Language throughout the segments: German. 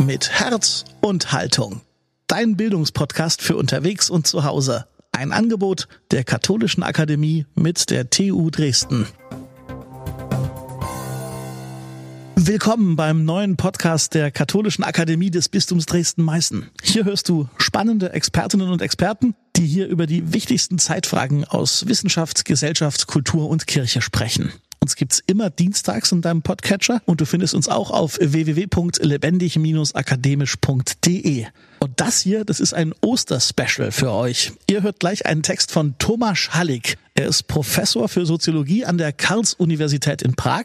mit Herz und Haltung. Dein Bildungspodcast für unterwegs und zu Hause. Ein Angebot der Katholischen Akademie mit der TU Dresden. Willkommen beim neuen Podcast der Katholischen Akademie des Bistums Dresden-Meißen. Hier hörst du spannende Expertinnen und Experten, die hier über die wichtigsten Zeitfragen aus Wissenschaft, Gesellschaft, Kultur und Kirche sprechen. Uns gibt's immer dienstags in deinem Podcatcher und du findest uns auch auf www.lebendig-akademisch.de. Und das hier, das ist ein Osterspecial für euch. Ihr hört gleich einen Text von Tomasz Hallig. Er ist Professor für Soziologie an der Karls-Universität in Prag,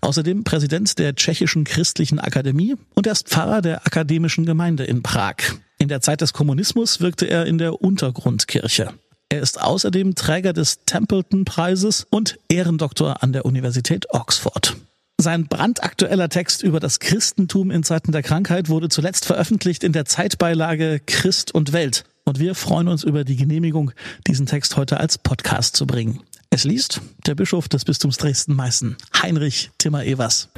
außerdem Präsident der Tschechischen Christlichen Akademie und er ist Pfarrer der Akademischen Gemeinde in Prag. In der Zeit des Kommunismus wirkte er in der Untergrundkirche. Er ist außerdem Träger des Templeton-Preises und Ehrendoktor an der Universität Oxford. Sein brandaktueller Text über das Christentum in Zeiten der Krankheit wurde zuletzt veröffentlicht in der Zeitbeilage Christ und Welt. Und wir freuen uns über die Genehmigung, diesen Text heute als Podcast zu bringen. Es liest der Bischof des Bistums Dresden-Meißen, Heinrich Timmer-Evers.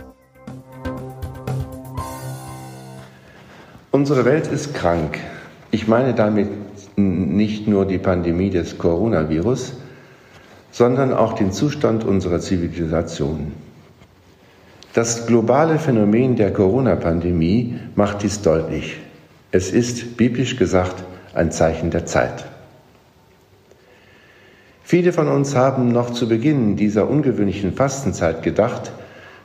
Unsere Welt ist krank. Ich meine damit nicht nur die Pandemie des Coronavirus, sondern auch den Zustand unserer Zivilisation. Das globale Phänomen der Corona-Pandemie macht dies deutlich. Es ist, biblisch gesagt, ein Zeichen der Zeit. Viele von uns haben noch zu Beginn dieser ungewöhnlichen Fastenzeit gedacht,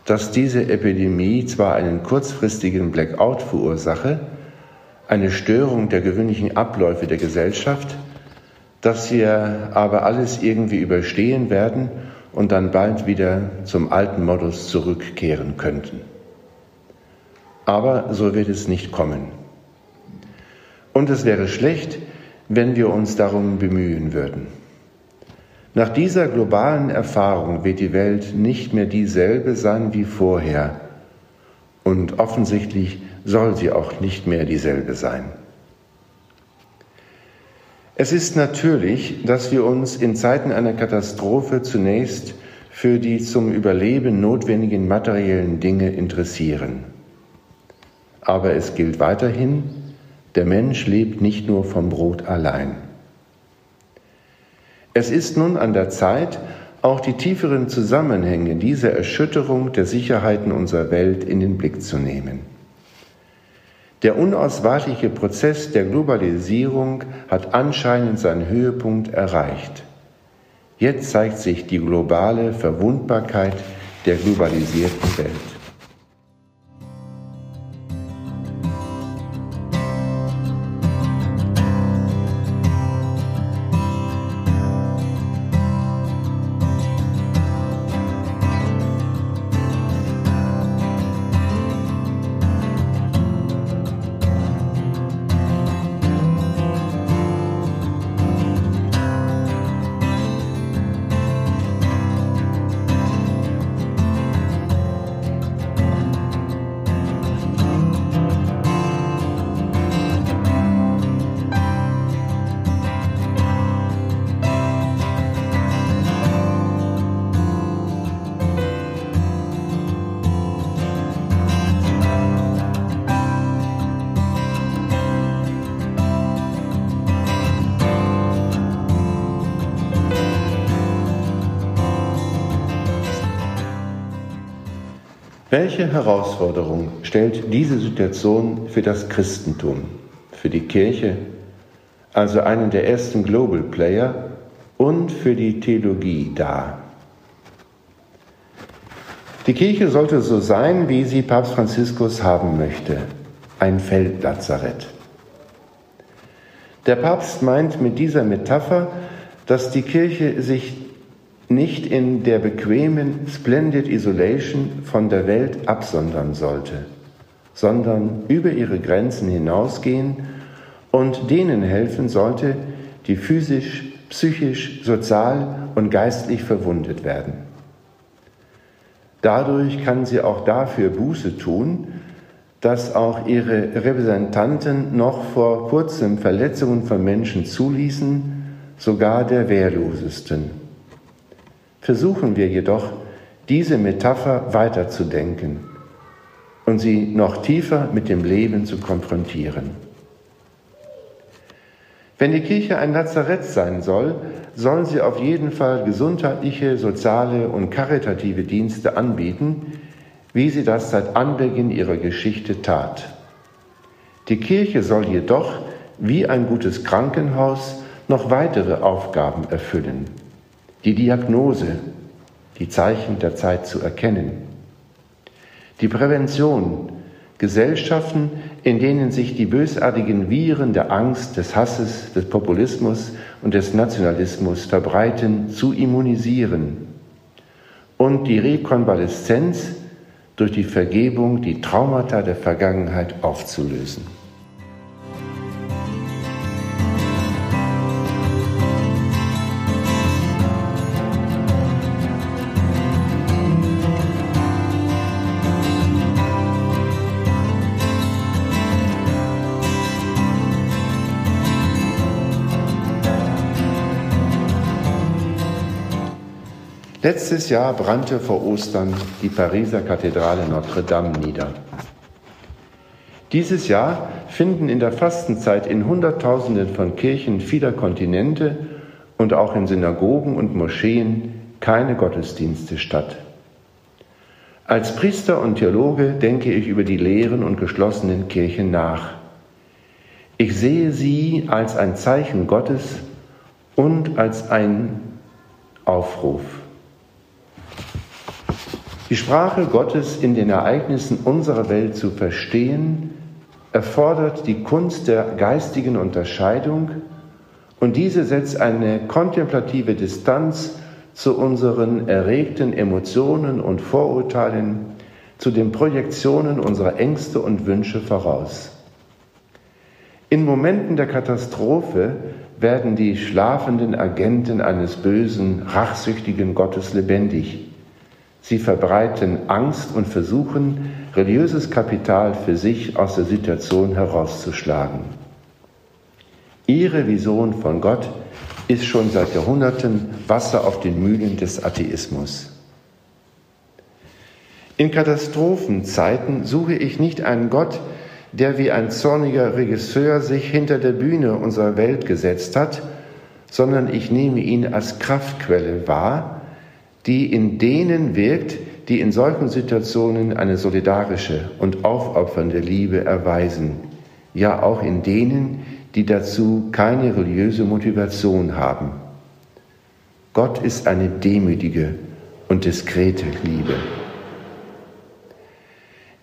dass diese Epidemie zwar einen kurzfristigen Blackout verursache, eine Störung der gewöhnlichen Abläufe der Gesellschaft, dass wir aber alles irgendwie überstehen werden und dann bald wieder zum alten Modus zurückkehren könnten. Aber so wird es nicht kommen. Und es wäre schlecht, wenn wir uns darum bemühen würden. Nach dieser globalen Erfahrung wird die Welt nicht mehr dieselbe sein wie vorher. Und offensichtlich soll sie auch nicht mehr dieselbe sein. Es ist natürlich, dass wir uns in Zeiten einer Katastrophe zunächst für die zum Überleben notwendigen materiellen Dinge interessieren. Aber es gilt weiterhin, der Mensch lebt nicht nur vom Brot allein. Es ist nun an der Zeit, auch die tieferen Zusammenhänge dieser Erschütterung der Sicherheiten unserer Welt in den Blick zu nehmen. Der unausweichliche Prozess der Globalisierung hat anscheinend seinen Höhepunkt erreicht. Jetzt zeigt sich die globale Verwundbarkeit der globalisierten Welt. Welche Herausforderung stellt diese Situation für das Christentum, für die Kirche, also einen der ersten Global Player, und für die Theologie dar? Die Kirche sollte so sein, wie sie Papst Franziskus haben möchte, ein Feldlazarett. Der Papst meint mit dieser Metapher, dass die Kirche sich nicht in der bequemen Splendid Isolation von der Welt absondern sollte, sondern über ihre Grenzen hinausgehen und denen helfen sollte, die physisch, psychisch, sozial und geistlich verwundet werden. Dadurch kann sie auch dafür Buße tun, dass auch ihre Repräsentanten noch vor kurzem Verletzungen von Menschen zuließen, sogar der Wehrlosesten. Versuchen wir jedoch, diese Metapher weiterzudenken und sie noch tiefer mit dem Leben zu konfrontieren. Wenn die Kirche ein Lazarett sein soll, soll sie auf jeden Fall gesundheitliche, soziale und karitative Dienste anbieten, wie sie das seit Anbeginn ihrer Geschichte tat. Die Kirche soll jedoch, wie ein gutes Krankenhaus, noch weitere Aufgaben erfüllen. Die Diagnose, die Zeichen der Zeit zu erkennen. Die Prävention, Gesellschaften, in denen sich die bösartigen Viren der Angst, des Hasses, des Populismus und des Nationalismus verbreiten, zu immunisieren. Und die Rekonvaleszenz durch die Vergebung die Traumata der Vergangenheit aufzulösen. Letztes Jahr brannte vor Ostern die Pariser Kathedrale Notre Dame nieder. Dieses Jahr finden in der Fastenzeit in Hunderttausenden von Kirchen vieler Kontinente und auch in Synagogen und Moscheen keine Gottesdienste statt. Als Priester und Theologe denke ich über die leeren und geschlossenen Kirchen nach. Ich sehe sie als ein Zeichen Gottes und als ein Aufruf. Die Sprache Gottes in den Ereignissen unserer Welt zu verstehen, erfordert die Kunst der geistigen Unterscheidung und diese setzt eine kontemplative Distanz zu unseren erregten Emotionen und Vorurteilen, zu den Projektionen unserer Ängste und Wünsche voraus. In Momenten der Katastrophe werden die schlafenden Agenten eines bösen, rachsüchtigen Gottes lebendig. Sie verbreiten Angst und versuchen, religiöses Kapital für sich aus der Situation herauszuschlagen. Ihre Vision von Gott ist schon seit Jahrhunderten Wasser auf den Mühlen des Atheismus. In Katastrophenzeiten suche ich nicht einen Gott, der wie ein zorniger Regisseur sich hinter der Bühne unserer Welt gesetzt hat, sondern ich nehme ihn als Kraftquelle wahr, die in denen wirkt, die in solchen Situationen eine solidarische und aufopfernde Liebe erweisen, ja auch in denen, die dazu keine religiöse Motivation haben. Gott ist eine demütige und diskrete Liebe.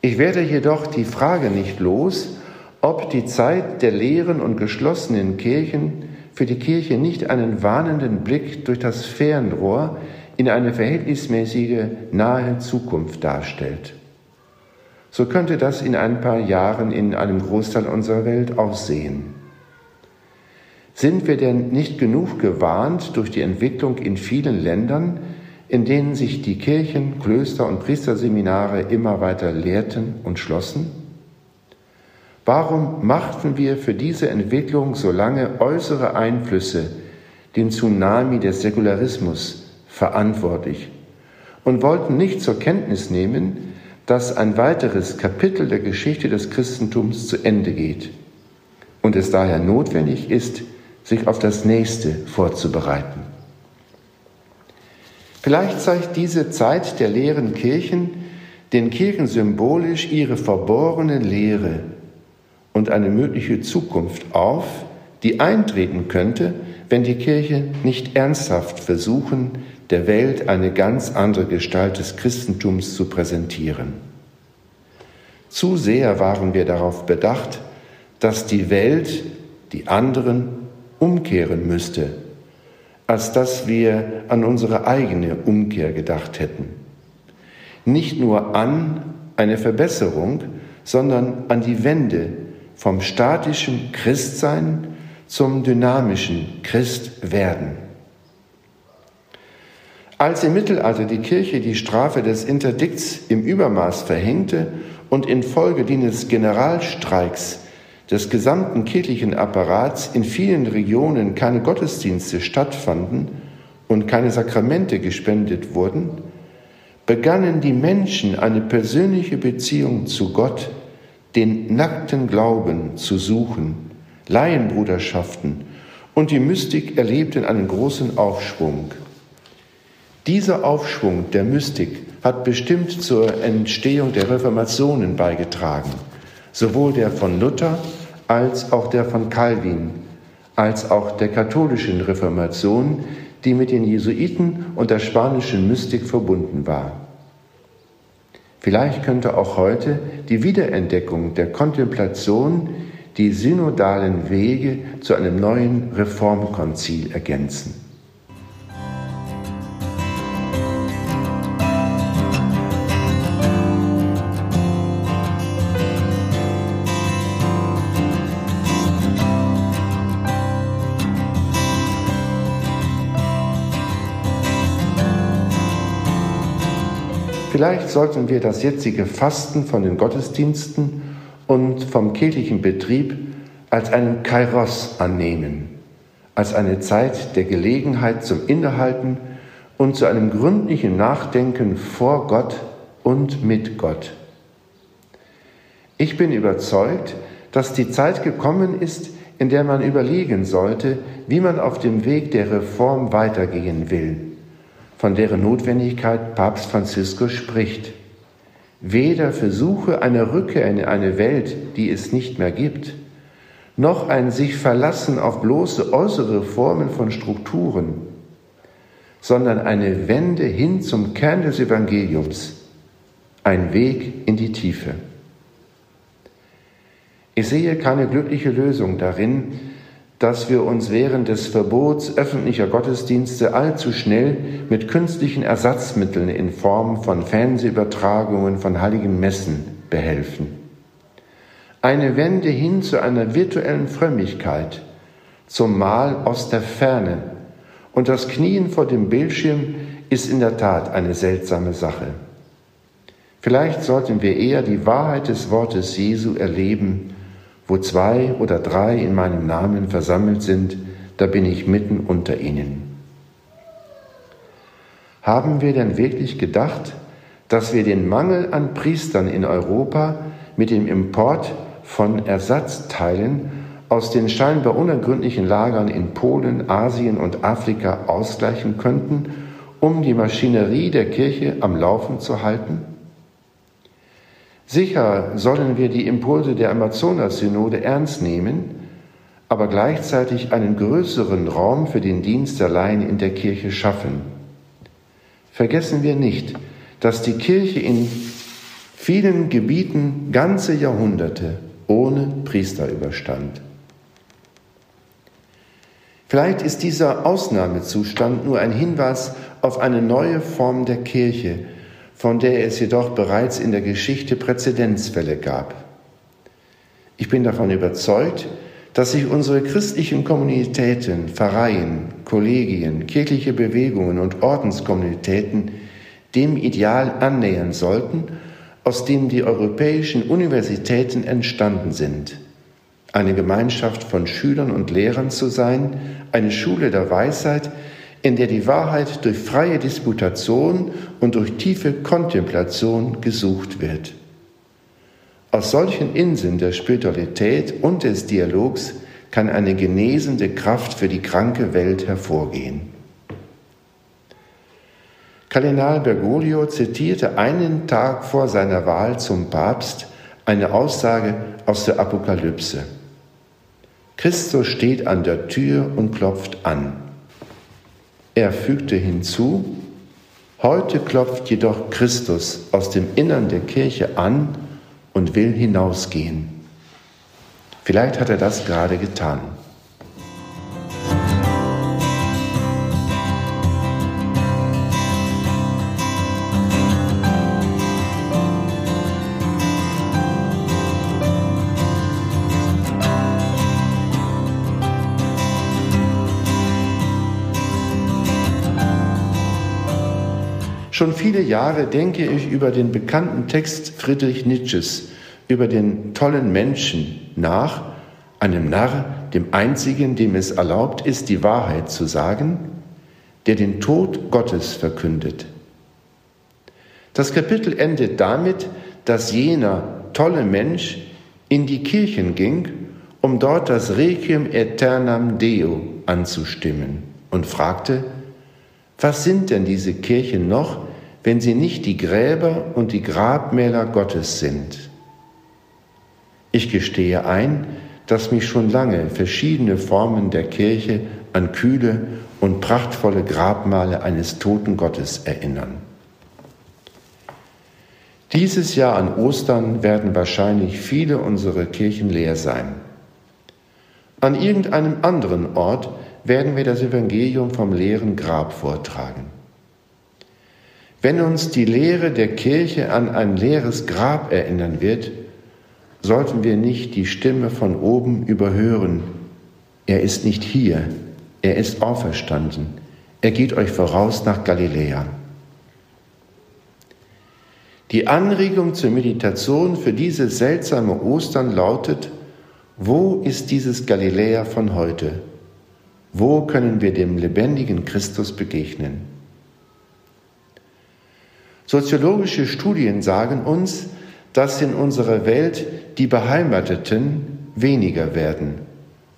Ich werde jedoch die Frage nicht los, ob die Zeit der leeren und geschlossenen Kirchen für die Kirche nicht einen warnenden Blick durch das Fernrohr in eine verhältnismäßige nahe Zukunft darstellt. So könnte das in ein paar Jahren in einem Großteil unserer Welt aussehen. Sind wir denn nicht genug gewarnt durch die Entwicklung in vielen Ländern, in denen sich die Kirchen, Klöster und Priesterseminare immer weiter lehrten und schlossen? Warum machten wir für diese Entwicklung so lange äußere Einflüsse, den Tsunami des Säkularismus, verantwortlich und wollten nicht zur Kenntnis nehmen, dass ein weiteres Kapitel der Geschichte des Christentums zu Ende geht und es daher notwendig ist, sich auf das nächste vorzubereiten. Vielleicht zeigt diese Zeit der leeren Kirchen den Kirchen symbolisch ihre verborgene Lehre und eine mögliche Zukunft auf, die eintreten könnte, wenn die Kirche nicht ernsthaft versuchen, der Welt eine ganz andere Gestalt des Christentums zu präsentieren. Zu sehr waren wir darauf bedacht, dass die Welt, die anderen, umkehren müsste, als dass wir an unsere eigene Umkehr gedacht hätten. Nicht nur an eine Verbesserung, sondern an die Wende vom statischen Christsein zum dynamischen Christwerden. Als im Mittelalter die Kirche die Strafe des Interdikts im Übermaß verhängte und infolge dieses Generalstreiks des gesamten kirchlichen Apparats in vielen Regionen keine Gottesdienste stattfanden und keine Sakramente gespendet wurden, begannen die Menschen eine persönliche Beziehung zu Gott, den nackten Glauben zu suchen, Laienbruderschaften und die Mystik erlebten einen großen Aufschwung. Dieser Aufschwung der Mystik hat bestimmt zur Entstehung der Reformationen beigetragen, sowohl der von Luther als auch der von Calvin, als auch der katholischen Reformation, die mit den Jesuiten und der spanischen Mystik verbunden war. Vielleicht könnte auch heute die Wiederentdeckung der Kontemplation die synodalen Wege zu einem neuen Reformkonzil ergänzen. Vielleicht sollten wir das jetzige Fasten von den Gottesdiensten und vom kirchlichen Betrieb als einen Kairos annehmen, als eine Zeit der Gelegenheit zum Innehalten und zu einem gründlichen Nachdenken vor Gott und mit Gott. Ich bin überzeugt, dass die Zeit gekommen ist, in der man überlegen sollte, wie man auf dem Weg der Reform weitergehen will von deren Notwendigkeit Papst Franziskus spricht. Weder Versuche einer Rückkehr in eine Welt, die es nicht mehr gibt, noch ein sich verlassen auf bloße äußere Formen von Strukturen, sondern eine Wende hin zum Kern des Evangeliums, ein Weg in die Tiefe. Ich sehe keine glückliche Lösung darin, dass wir uns während des Verbots öffentlicher Gottesdienste allzu schnell mit künstlichen Ersatzmitteln in Form von Fernsehübertragungen von heiligen Messen behelfen. Eine Wende hin zu einer virtuellen Frömmigkeit, zum Mahl aus der Ferne und das Knien vor dem Bildschirm ist in der Tat eine seltsame Sache. Vielleicht sollten wir eher die Wahrheit des Wortes Jesu erleben, wo zwei oder drei in meinem Namen versammelt sind, da bin ich mitten unter ihnen. Haben wir denn wirklich gedacht, dass wir den Mangel an Priestern in Europa mit dem Import von Ersatzteilen aus den scheinbar unergründlichen Lagern in Polen, Asien und Afrika ausgleichen könnten, um die Maschinerie der Kirche am Laufen zu halten? Sicher sollen wir die Impulse der Amazonas-Synode ernst nehmen, aber gleichzeitig einen größeren Raum für den Dienst Laien in der Kirche schaffen. Vergessen wir nicht, dass die Kirche in vielen Gebieten ganze Jahrhunderte ohne Priester überstand. Vielleicht ist dieser Ausnahmezustand nur ein Hinweis auf eine neue Form der Kirche, von der es jedoch bereits in der Geschichte Präzedenzfälle gab. Ich bin davon überzeugt, dass sich unsere christlichen Kommunitäten, Pfarreien, Kollegien, kirchliche Bewegungen und Ordenskommunitäten dem Ideal annähern sollten, aus dem die europäischen Universitäten entstanden sind. Eine Gemeinschaft von Schülern und Lehrern zu sein, eine Schule der Weisheit, in der die Wahrheit durch freie Disputation und durch tiefe Kontemplation gesucht wird. Aus solchen Inseln der Spiritualität und des Dialogs kann eine genesende Kraft für die kranke Welt hervorgehen. Kardinal Bergoglio zitierte einen Tag vor seiner Wahl zum Papst eine Aussage aus der Apokalypse. Christus steht an der Tür und klopft an. Er fügte hinzu, heute klopft jedoch Christus aus dem Innern der Kirche an und will hinausgehen. Vielleicht hat er das gerade getan. Schon viele Jahre denke ich über den bekannten Text Friedrich Nietzsches, über den tollen Menschen nach, einem Narr, dem einzigen, dem es erlaubt ist, die Wahrheit zu sagen, der den Tod Gottes verkündet. Das Kapitel endet damit, dass jener tolle Mensch in die Kirchen ging, um dort das Requiem Aeternam Deo anzustimmen und fragte, was sind denn diese Kirchen noch, wenn sie nicht die Gräber und die Grabmäler Gottes sind? Ich gestehe ein, dass mich schon lange verschiedene Formen der Kirche an kühle und prachtvolle Grabmale eines toten Gottes erinnern. Dieses Jahr an Ostern werden wahrscheinlich viele unserer Kirchen leer sein. An irgendeinem anderen Ort werden wir das Evangelium vom leeren Grab vortragen. Wenn uns die Lehre der Kirche an ein leeres Grab erinnern wird, sollten wir nicht die Stimme von oben überhören. Er ist nicht hier, er ist auferstanden, er geht euch voraus nach Galiläa. Die Anregung zur Meditation für diese seltsame Ostern lautet, wo ist dieses Galiläa von heute? Wo können wir dem lebendigen Christus begegnen? Soziologische Studien sagen uns, dass in unserer Welt die Beheimateten weniger werden.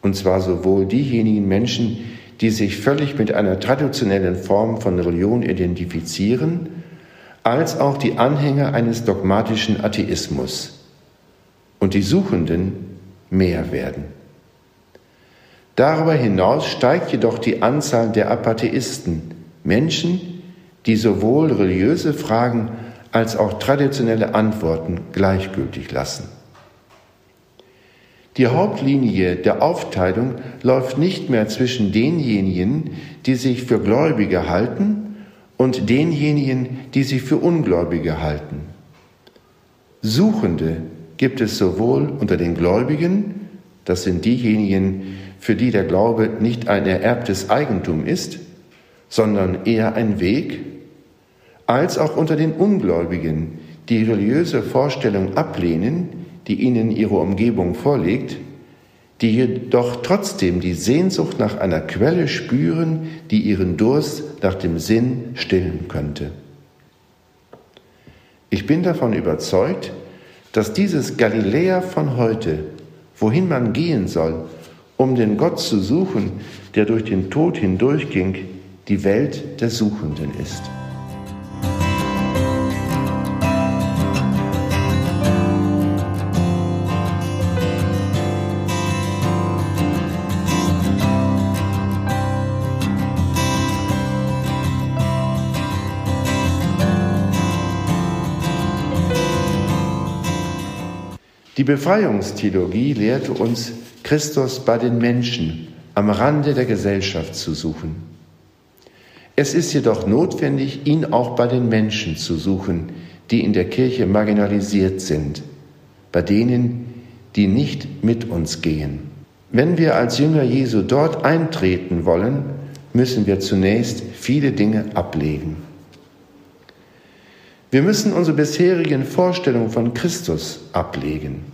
Und zwar sowohl diejenigen Menschen, die sich völlig mit einer traditionellen Form von Religion identifizieren, als auch die Anhänger eines dogmatischen Atheismus. Und die Suchenden mehr werden. Darüber hinaus steigt jedoch die Anzahl der Apatheisten, Menschen, die sowohl religiöse Fragen als auch traditionelle Antworten gleichgültig lassen. Die Hauptlinie der Aufteilung läuft nicht mehr zwischen denjenigen, die sich für Gläubige halten, und denjenigen, die sich für Ungläubige halten. Suchende gibt es sowohl unter den Gläubigen, das sind diejenigen, für die der Glaube nicht ein ererbtes Eigentum ist, sondern eher ein Weg, als auch unter den Ungläubigen, die religiöse Vorstellung ablehnen, die ihnen ihre Umgebung vorlegt, die jedoch trotzdem die Sehnsucht nach einer Quelle spüren, die ihren Durst nach dem Sinn stillen könnte. Ich bin davon überzeugt, dass dieses Galiläa von heute, wohin man gehen soll, um den Gott zu suchen, der durch den Tod hindurchging, die Welt der Suchenden ist. Die Befreiungstheologie lehrte uns, Christus bei den Menschen am Rande der Gesellschaft zu suchen. Es ist jedoch notwendig, ihn auch bei den Menschen zu suchen, die in der Kirche marginalisiert sind, bei denen, die nicht mit uns gehen. Wenn wir als Jünger Jesu dort eintreten wollen, müssen wir zunächst viele Dinge ablegen. Wir müssen unsere bisherigen Vorstellungen von Christus ablegen.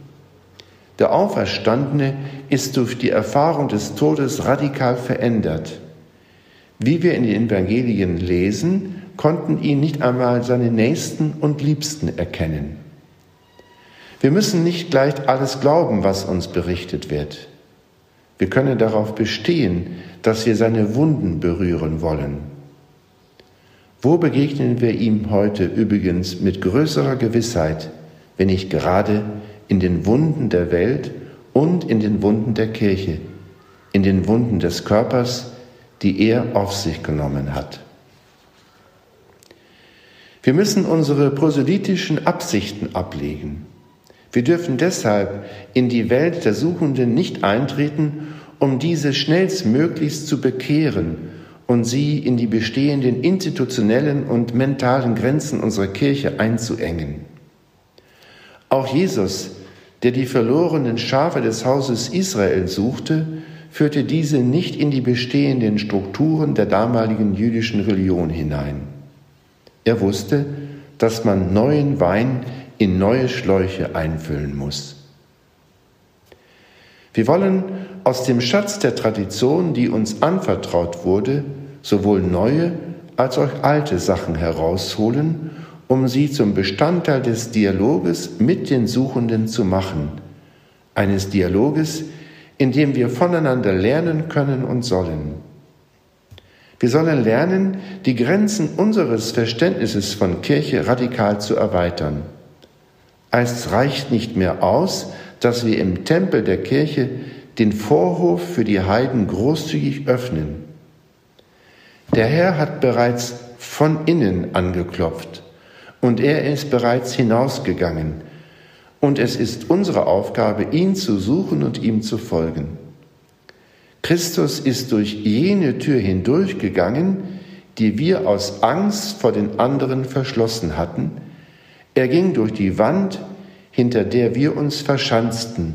Der Auferstandene ist durch die Erfahrung des Todes radikal verändert. Wie wir in den Evangelien lesen, konnten ihn nicht einmal seine Nächsten und Liebsten erkennen. Wir müssen nicht gleich alles glauben, was uns berichtet wird. Wir können darauf bestehen, dass wir seine Wunden berühren wollen. Wo begegnen wir ihm heute übrigens mit größerer Gewissheit, wenn nicht gerade in den Wunden der Welt und in den Wunden der Kirche, in den Wunden des Körpers, die er auf sich genommen hat. Wir müssen unsere proselytischen Absichten ablegen. Wir dürfen deshalb in die Welt der Suchenden nicht eintreten, um diese schnellstmöglichst zu bekehren und sie in die bestehenden institutionellen und mentalen Grenzen unserer Kirche einzuengen. Auch Jesus, der die verlorenen Schafe des Hauses Israel suchte, führte diese nicht in die bestehenden Strukturen der damaligen jüdischen Religion hinein. Er wusste, dass man neuen Wein in neue Schläuche einfüllen muss. Wir wollen aus dem Schatz der Tradition, die uns anvertraut wurde, sowohl neue als auch alte Sachen herausholen um sie zum Bestandteil des Dialoges mit den Suchenden zu machen, eines Dialoges, in dem wir voneinander lernen können und sollen. Wir sollen lernen, die Grenzen unseres Verständnisses von Kirche radikal zu erweitern. Es reicht nicht mehr aus, dass wir im Tempel der Kirche den Vorhof für die Heiden großzügig öffnen. Der Herr hat bereits von innen angeklopft und er ist bereits hinausgegangen. Und es ist unsere Aufgabe, ihn zu suchen und ihm zu folgen. Christus ist durch jene Tür hindurchgegangen, die wir aus Angst vor den anderen verschlossen hatten. Er ging durch die Wand, hinter der wir uns verschanzten.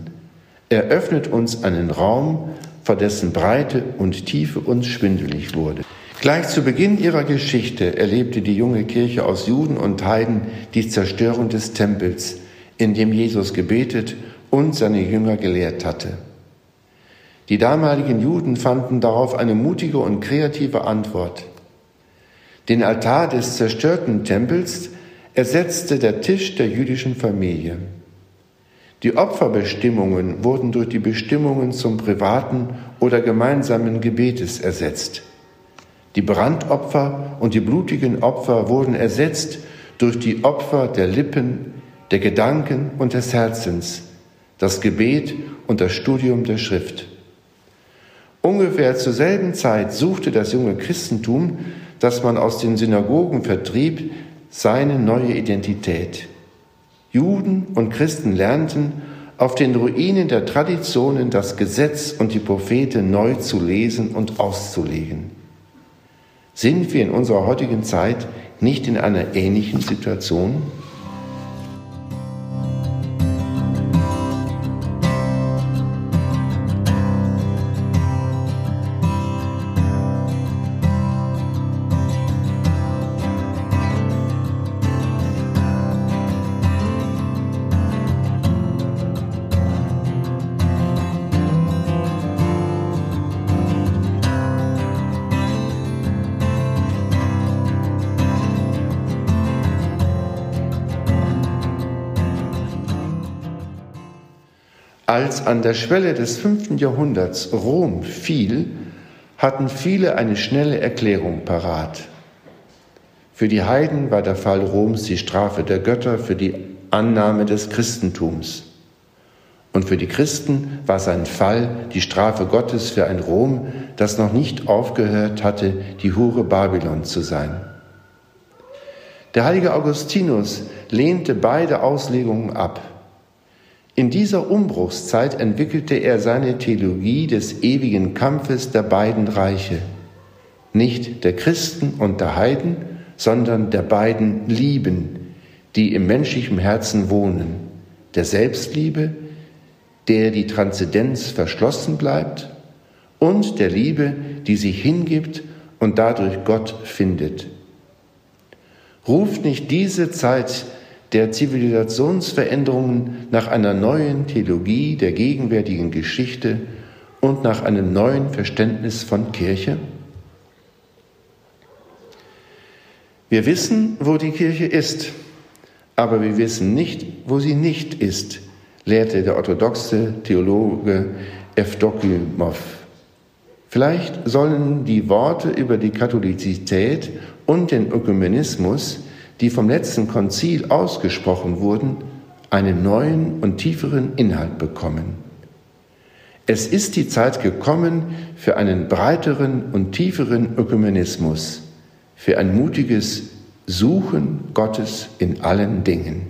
Er öffnet uns einen Raum, vor dessen Breite und Tiefe uns schwindelig wurde. Gleich zu Beginn ihrer Geschichte erlebte die junge Kirche aus Juden und Heiden die Zerstörung des Tempels, in dem Jesus gebetet und seine Jünger gelehrt hatte. Die damaligen Juden fanden darauf eine mutige und kreative Antwort. Den Altar des zerstörten Tempels ersetzte der Tisch der jüdischen Familie. Die Opferbestimmungen wurden durch die Bestimmungen zum privaten oder gemeinsamen Gebetes ersetzt. Die Brandopfer und die blutigen Opfer wurden ersetzt durch die Opfer der Lippen, der Gedanken und des Herzens, das Gebet und das Studium der Schrift. Ungefähr zur selben Zeit suchte das junge Christentum, das man aus den Synagogen vertrieb, seine neue Identität. Juden und Christen lernten, auf den Ruinen der Traditionen das Gesetz und die Propheten neu zu lesen und auszulegen. Sind wir in unserer heutigen Zeit nicht in einer ähnlichen Situation? Als an der Schwelle des fünften Jahrhunderts Rom fiel, hatten viele eine schnelle Erklärung parat. Für die Heiden war der Fall Roms die Strafe der Götter für die Annahme des Christentums. Und für die Christen war sein Fall die Strafe Gottes für ein Rom, das noch nicht aufgehört hatte, die Hure Babylon zu sein. Der heilige Augustinus lehnte beide Auslegungen ab. In dieser Umbruchszeit entwickelte er seine Theologie des ewigen Kampfes der beiden Reiche, nicht der Christen und der Heiden, sondern der beiden Lieben, die im menschlichen Herzen wohnen, der Selbstliebe, der die Transzendenz verschlossen bleibt, und der Liebe, die sich hingibt und dadurch Gott findet. Ruft nicht diese Zeit der Zivilisationsveränderungen nach einer neuen Theologie der gegenwärtigen Geschichte und nach einem neuen Verständnis von Kirche? Wir wissen, wo die Kirche ist, aber wir wissen nicht, wo sie nicht ist, lehrte der orthodoxe Theologe Evdokimov. Vielleicht sollen die Worte über die Katholizität und den Ökumenismus die vom letzten Konzil ausgesprochen wurden, einen neuen und tieferen Inhalt bekommen. Es ist die Zeit gekommen für einen breiteren und tieferen Ökumenismus, für ein mutiges Suchen Gottes in allen Dingen.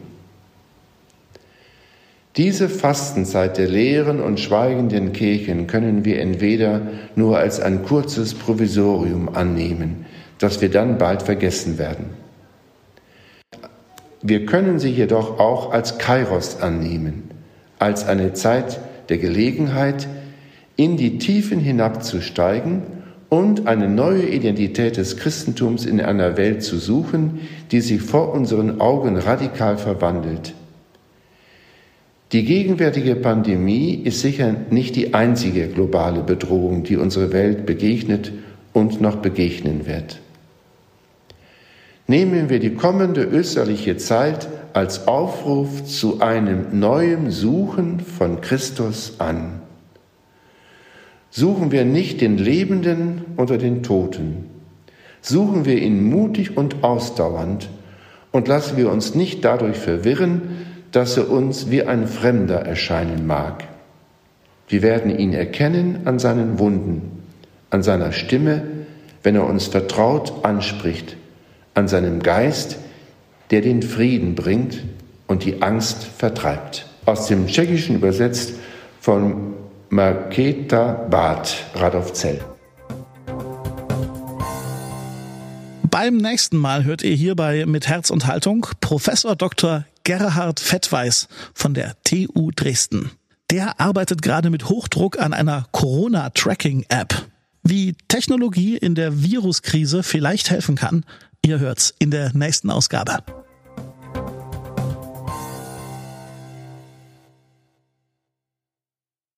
Diese Fastenzeit der leeren und schweigenden Kirchen können wir entweder nur als ein kurzes Provisorium annehmen, das wir dann bald vergessen werden. Wir können sie jedoch auch als Kairos annehmen, als eine Zeit der Gelegenheit, in die Tiefen hinabzusteigen und eine neue Identität des Christentums in einer Welt zu suchen, die sich vor unseren Augen radikal verwandelt. Die gegenwärtige Pandemie ist sicher nicht die einzige globale Bedrohung, die unsere Welt begegnet und noch begegnen wird. Nehmen wir die kommende österliche Zeit als Aufruf zu einem neuen Suchen von Christus an. Suchen wir nicht den Lebenden unter den Toten, suchen wir ihn mutig und ausdauernd und lassen wir uns nicht dadurch verwirren, dass er uns wie ein Fremder erscheinen mag. Wir werden ihn erkennen an seinen Wunden, an seiner Stimme, wenn er uns vertraut anspricht, an seinem Geist, der den Frieden bringt und die Angst vertreibt. Aus dem Tschechischen übersetzt von Marketa Bad Radovcel. Beim nächsten Mal hört ihr hierbei mit Herz und Haltung Professor Dr. Gerhard Fettweis von der TU Dresden. Der arbeitet gerade mit Hochdruck an einer Corona-Tracking-App. Wie Technologie in der Viruskrise vielleicht helfen kann, ihr hört's in der nächsten Ausgabe.